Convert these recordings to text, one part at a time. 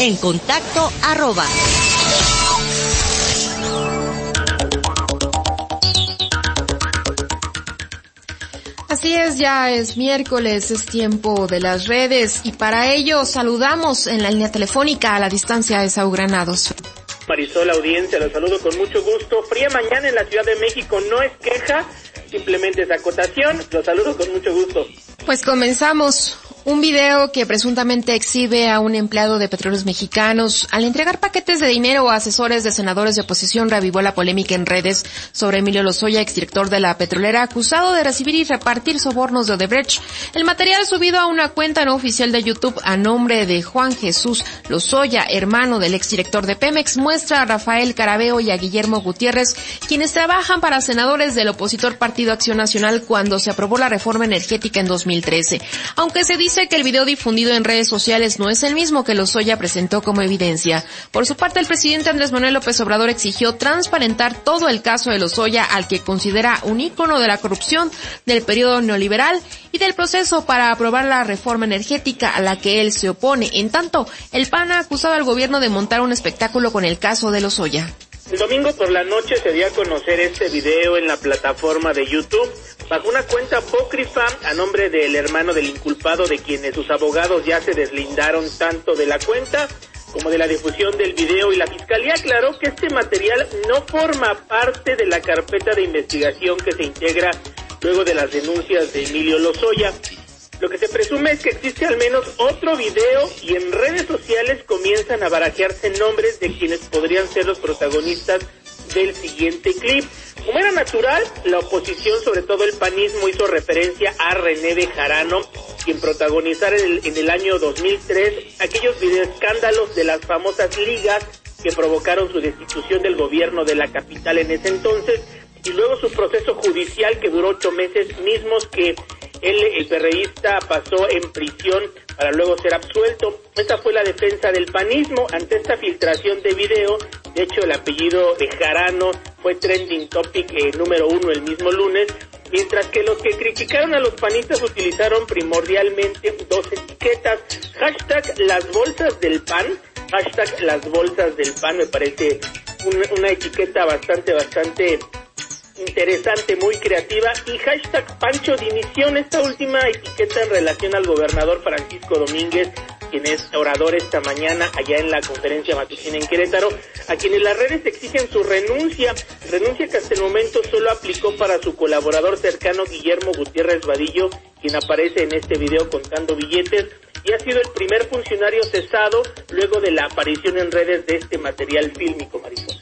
en contacto arroba. Así es, ya es miércoles, es tiempo de las redes y para ello saludamos en la línea telefónica a la distancia de Sau Granados. Marisol, audiencia, los saludo con mucho gusto. Fría mañana en la Ciudad de México no es queja, simplemente es acotación. Los saludo con mucho gusto. Pues comenzamos. Un video que presuntamente exhibe a un empleado de petróleos mexicanos al entregar paquetes de dinero a asesores de senadores de oposición reavivó la polémica en redes sobre Emilio Lozoya, exdirector de la petrolera, acusado de recibir y repartir sobornos de Odebrecht. El material subido a una cuenta no oficial de YouTube a nombre de Juan Jesús Lozoya, hermano del exdirector de Pemex, muestra a Rafael Carabeo y a Guillermo Gutiérrez, quienes trabajan para senadores del opositor Partido Acción Nacional cuando se aprobó la reforma energética en 2013. Aunque se dice que el video difundido en redes sociales no es el mismo que Lozoya presentó como evidencia. Por su parte, el presidente Andrés Manuel López Obrador exigió transparentar todo el caso de Lozoya al que considera un ícono de la corrupción del periodo neoliberal y del proceso para aprobar la reforma energética a la que él se opone. En tanto, el PAN ha acusado al gobierno de montar un espectáculo con el caso de Lozoya. El domingo por la noche se dio a conocer este video en la plataforma de YouTube bajo una cuenta apócrifa a nombre del hermano del inculpado de quienes sus abogados ya se deslindaron tanto de la cuenta como de la difusión del video y la fiscalía aclaró que este material no forma parte de la carpeta de investigación que se integra luego de las denuncias de Emilio Lozoya. Lo que se presume es que existe al menos otro video y en redes sociales comienzan a barajearse nombres de quienes podrían ser los protagonistas del siguiente clip. Como era natural, la oposición, sobre todo el panismo, hizo referencia a René Bejarano, quien protagonizara en el, en el año 2003 aquellos videoescándalos de las famosas ligas que provocaron su destitución del gobierno de la capital en ese entonces y luego su proceso judicial que duró ocho meses mismos que él, el perreísta, pasó en prisión para luego ser absuelto. Esta fue la defensa del panismo ante esta filtración de video. De hecho, el apellido de Jarano fue trending topic eh, número uno el mismo lunes, mientras que los que criticaron a los panistas utilizaron primordialmente dos etiquetas. Hashtag las bolsas del pan, hashtag las bolsas del pan, me parece una, una etiqueta bastante, bastante interesante, muy creativa y hashtag Pancho Dimisión, esta última etiqueta en relación al gobernador Francisco Domínguez, quien es orador esta mañana allá en la conferencia matutina en Querétaro, a quienes las redes exigen su renuncia, renuncia que hasta el momento solo aplicó para su colaborador cercano Guillermo Gutiérrez Vadillo, quien aparece en este video contando billetes y ha sido el primer funcionario cesado luego de la aparición en redes de este material fílmico, Marisol.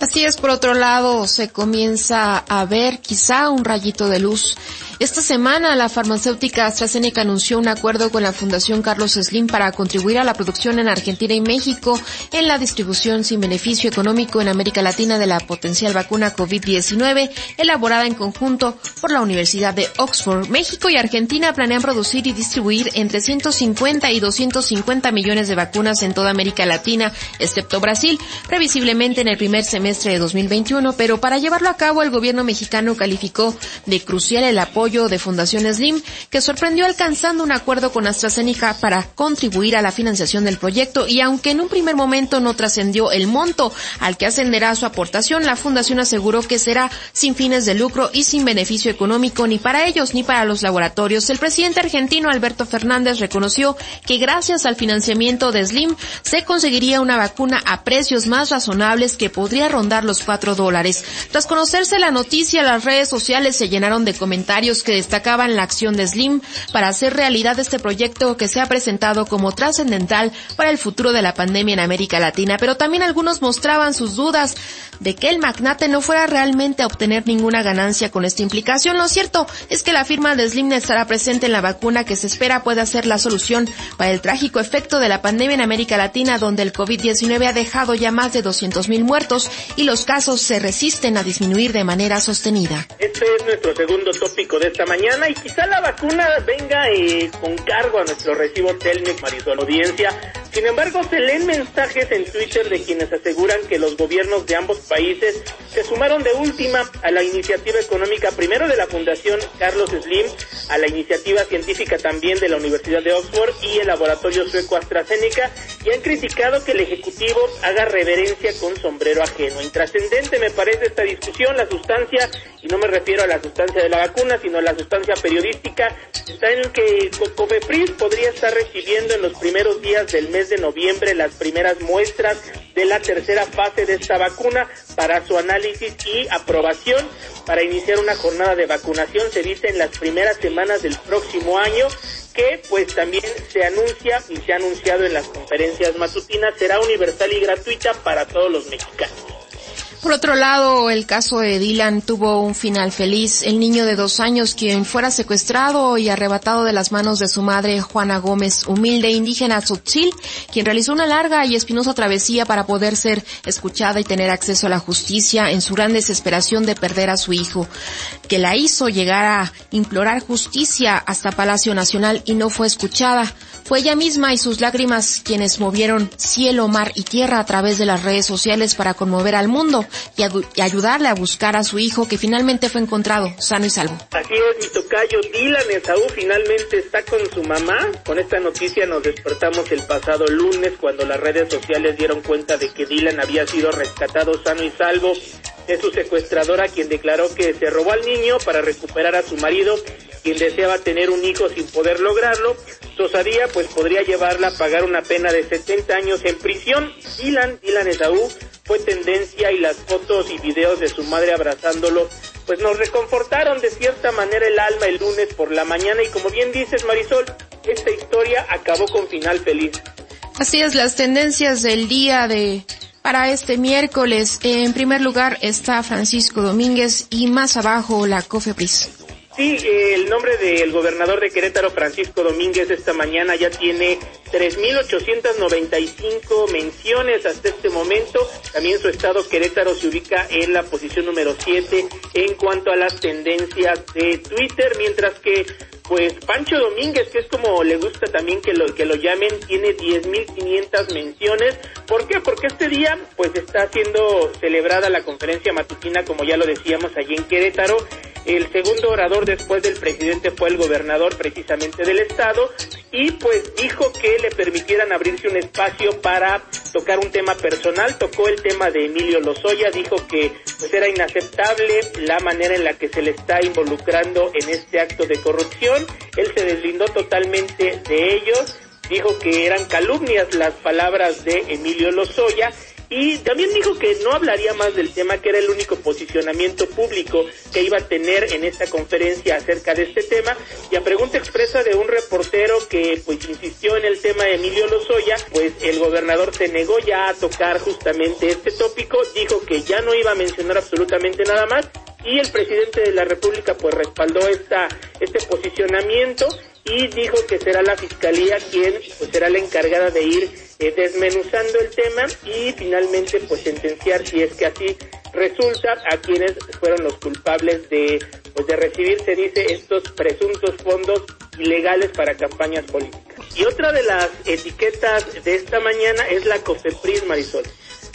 Así es, por otro lado, se comienza a ver quizá un rayito de luz esta semana la farmacéutica AstraZeneca anunció un acuerdo con la Fundación Carlos Slim para contribuir a la producción en Argentina y México en la distribución sin beneficio económico en América Latina de la potencial vacuna COVID-19 elaborada en conjunto por la Universidad de Oxford. México y Argentina planean producir y distribuir entre 150 y 250 millones de vacunas en toda América Latina, excepto Brasil, previsiblemente en el primer semestre de 2021, pero para llevarlo a cabo el gobierno mexicano calificó de crucial el apoyo de Fundación Slim, que sorprendió alcanzando un acuerdo con AstraZeneca para contribuir a la financiación del proyecto y aunque en un primer momento no trascendió el monto al que ascenderá su aportación, la Fundación aseguró que será sin fines de lucro y sin beneficio económico ni para ellos ni para los laboratorios. El presidente argentino Alberto Fernández reconoció que gracias al financiamiento de Slim se conseguiría una vacuna a precios más razonables que podría rondar los cuatro dólares. Tras conocerse la noticia, las redes sociales se llenaron de comentarios que destacaban la acción de Slim para hacer realidad este proyecto que se ha presentado como trascendental para el futuro de la pandemia en América Latina, pero también algunos mostraban sus dudas de que el magnate no fuera realmente a obtener ninguna ganancia con esta implicación. Lo cierto es que la firma de Slim estará presente en la vacuna que se espera pueda ser la solución para el trágico efecto de la pandemia en América Latina, donde el COVID-19 ha dejado ya más de 200.000 muertos y los casos se resisten a disminuir de manera sostenida. Este es nuestro segundo tópico de esta mañana y quizá la vacuna venga eh, con cargo a nuestro recibo Telmex Marisol Audiencia Sin embargo, se leen mensajes en Twitter de quienes aseguran que los gobiernos de ambos países se sumaron de última a la iniciativa económica primero de la Fundación Carlos Slim, a la iniciativa científica también de la Universidad de Oxford y el laboratorio sueco AstraZeneca y han criticado que el Ejecutivo haga reverencia con sombrero ajeno. Intrascendente me parece esta discusión, la sustancia, y no me refiero a la sustancia de la vacuna, sino a la sustancia periodística, está en que COFEPRIS podría estar recibiendo en los primeros días del mes de noviembre las primeras muestras de la tercera fase de esta vacuna para su análisis y aprobación para iniciar una jornada de vacunación, se dice en las primeras semanas del próximo año, que pues también se anuncia y se ha anunciado en las conferencias matutinas, será universal y gratuita para todos los mexicanos. Por otro lado, el caso de Dylan tuvo un final feliz. El niño de dos años, quien fuera secuestrado y arrebatado de las manos de su madre, Juana Gómez, humilde indígena Tzotzil, quien realizó una larga y espinosa travesía para poder ser escuchada y tener acceso a la justicia en su gran desesperación de perder a su hijo, que la hizo llegar a implorar justicia hasta Palacio Nacional y no fue escuchada. Fue ella misma y sus lágrimas quienes movieron cielo, mar y tierra a través de las redes sociales para conmover al mundo y, ayudarle a buscar a su hijo que finalmente fue encontrado sano y salvo. Así es, mi tocayo Dylan Esaú finalmente está con su mamá. Con esta noticia nos despertamos el pasado lunes cuando las redes sociales dieron cuenta de que Dylan había sido rescatado sano y salvo de su secuestradora quien declaró que se robó al niño para recuperar a su marido quien deseaba tener un hijo sin poder lograrlo. Sosadía pues podría llevarla a pagar una pena de 70 años en prisión. Dylan, Dylan Esaú, fue tendencia y las fotos y videos de su madre abrazándolo, pues nos reconfortaron de cierta manera el alma el lunes por la mañana y como bien dices Marisol, esta historia acabó con final feliz. Así es, las tendencias del día de para este miércoles. En primer lugar está Francisco Domínguez y más abajo la COFEPRIS. Sí, el nombre del gobernador de Querétaro, Francisco Domínguez, esta mañana ya tiene 3.895 menciones hasta este momento. También su estado Querétaro se ubica en la posición número 7 en cuanto a las tendencias de Twitter, mientras que pues Pancho Domínguez, que es como le gusta también que lo, que lo llamen, tiene 10.500 menciones. ¿Por qué? Porque este día pues está siendo celebrada la conferencia matutina, como ya lo decíamos, allí en Querétaro. El segundo orador después del presidente fue el gobernador precisamente del estado y pues dijo que le permitieran abrirse un espacio para tocar un tema personal, tocó el tema de Emilio Lozoya, dijo que pues era inaceptable la manera en la que se le está involucrando en este acto de corrupción, él se deslindó totalmente de ellos, dijo que eran calumnias las palabras de Emilio Lozoya y también dijo que no hablaría más del tema, que era el único posicionamiento público que iba a tener en esta conferencia acerca de este tema. Y a pregunta expresa de un reportero que pues insistió en el tema de Emilio Lozoya, pues el gobernador se negó ya a tocar justamente este tópico, dijo que ya no iba a mencionar absolutamente nada más y el presidente de la República pues respaldó esta este posicionamiento y dijo que será la fiscalía quien pues será la encargada de ir eh, desmenuzando el tema y finalmente pues sentenciar si es que así resulta a quienes fueron los culpables de pues de recibir se dice estos presuntos fondos ilegales para campañas políticas. Y otra de las etiquetas de esta mañana es la COFEPRIS Marisol.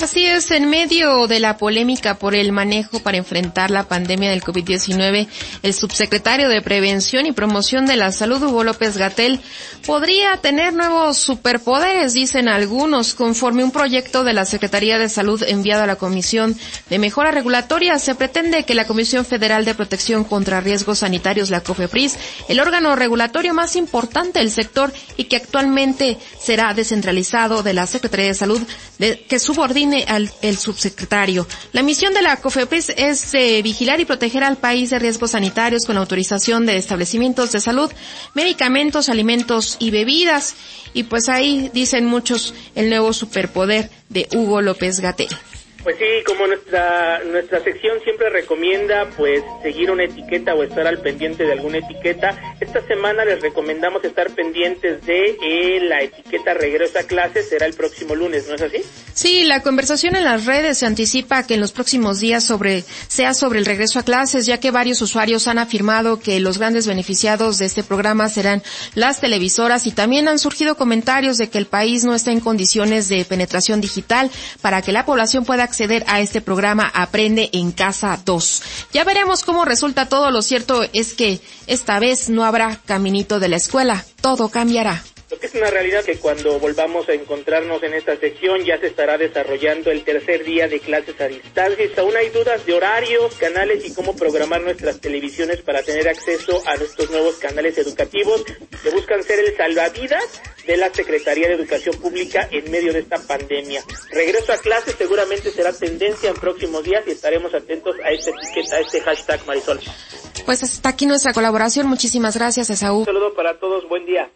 Así es, en medio de la polémica por el manejo para enfrentar la pandemia del COVID-19, el subsecretario de Prevención y Promoción de la Salud, Hugo López Gatel, podría tener nuevos superpoderes, dicen algunos, conforme un proyecto de la Secretaría de Salud enviado a la Comisión de Mejora Regulatoria. Se pretende que la Comisión Federal de Protección contra Riesgos Sanitarios, la COFEPRIS, el órgano regulatorio más importante del sector y que actualmente será descentralizado de la Secretaría de Salud, que al el subsecretario. La misión de la COFEPRIS es eh, vigilar y proteger al país de riesgos sanitarios con autorización de establecimientos de salud, medicamentos, alimentos y bebidas. Y pues ahí dicen muchos el nuevo superpoder de Hugo López Gatel. Pues sí, como nuestra nuestra sección siempre recomienda, pues seguir una etiqueta o estar al pendiente de alguna etiqueta. Esta semana les recomendamos estar pendientes de eh, la etiqueta regreso a clases. Será el próximo lunes, ¿no es así? Sí, la conversación en las redes se anticipa que en los próximos días sobre sea sobre el regreso a clases, ya que varios usuarios han afirmado que los grandes beneficiados de este programa serán las televisoras y también han surgido comentarios de que el país no está en condiciones de penetración digital para que la población pueda acceder a este programa Aprende en Casa 2. Ya veremos cómo resulta todo. Lo cierto es que esta vez no habrá caminito de la escuela. Todo cambiará. Que es una realidad que cuando volvamos a encontrarnos en esta sección ya se estará desarrollando el tercer día de clases a distancia. Aún hay dudas de horarios, canales y cómo programar nuestras televisiones para tener acceso a nuestros nuevos canales educativos que buscan ser el salvavidas de la Secretaría de Educación Pública en medio de esta pandemia. Regreso a clases seguramente será tendencia en próximos días y estaremos atentos a esta etiqueta, a este hashtag Marisol. Pues hasta aquí nuestra colaboración. Muchísimas gracias, Esaú. Un saludo para todos. Buen día.